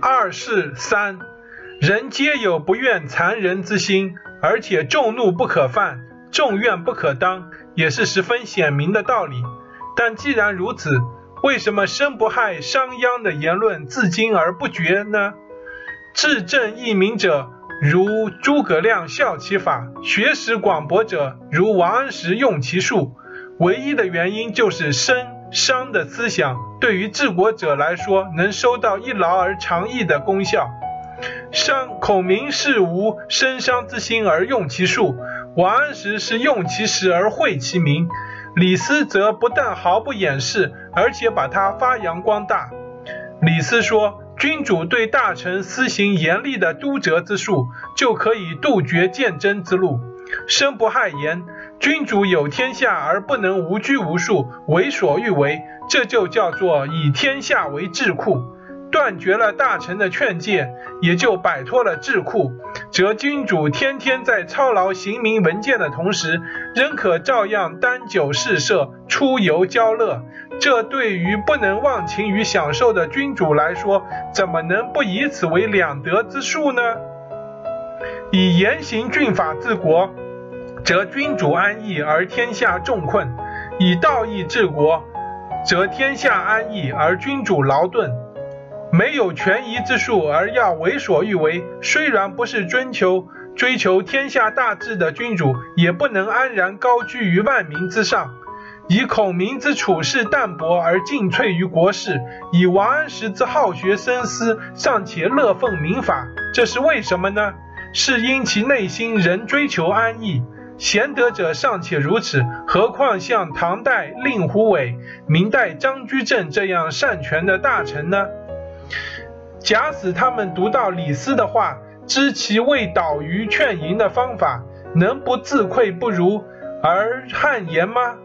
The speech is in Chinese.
二是三，人皆有不愿残人之心，而且众怒不可犯，众怨不可当，也是十分显明的道理。但既然如此，为什么生不害商鞅的言论至今而不绝呢？治政义民者，如诸葛亮效其法；学识广博者，如王安石用其术。唯一的原因就是生商的思想对于治国者来说，能收到一劳而长逸的功效。商孔明是无生商之心而用其术，王安石是用其实而惠其民。李斯则不但毫不掩饰，而且把它发扬光大。李斯说：“君主对大臣施行严厉的督责之术，就可以杜绝谏争之路。生不害言，君主有天下而不能无拘无束，为所欲为，这就叫做以天下为智库。”断绝了大臣的劝诫，也就摆脱了智库，则君主天天在操劳刑名文件的同时，仍可照样担酒试射、出游交乐。这对于不能忘情于享受的君主来说，怎么能不以此为两得之术呢？以严刑峻法治国，则君主安逸而天下众困；以道义治国，则天下安逸而君主劳顿。没有权宜之术而要为所欲为，虽然不是追求追求天下大治的君主，也不能安然高居于万民之上。以孔明之处世淡泊而尽瘁于国事，以王安石之好学深思尚且乐奉民法，这是为什么呢？是因其内心仍追求安逸。贤德者尚且如此，何况像唐代令狐伟、明代张居正这样擅权的大臣呢？假使他们读到李斯的话，知其为导于劝淫的方法，能不自愧不如而汗颜吗？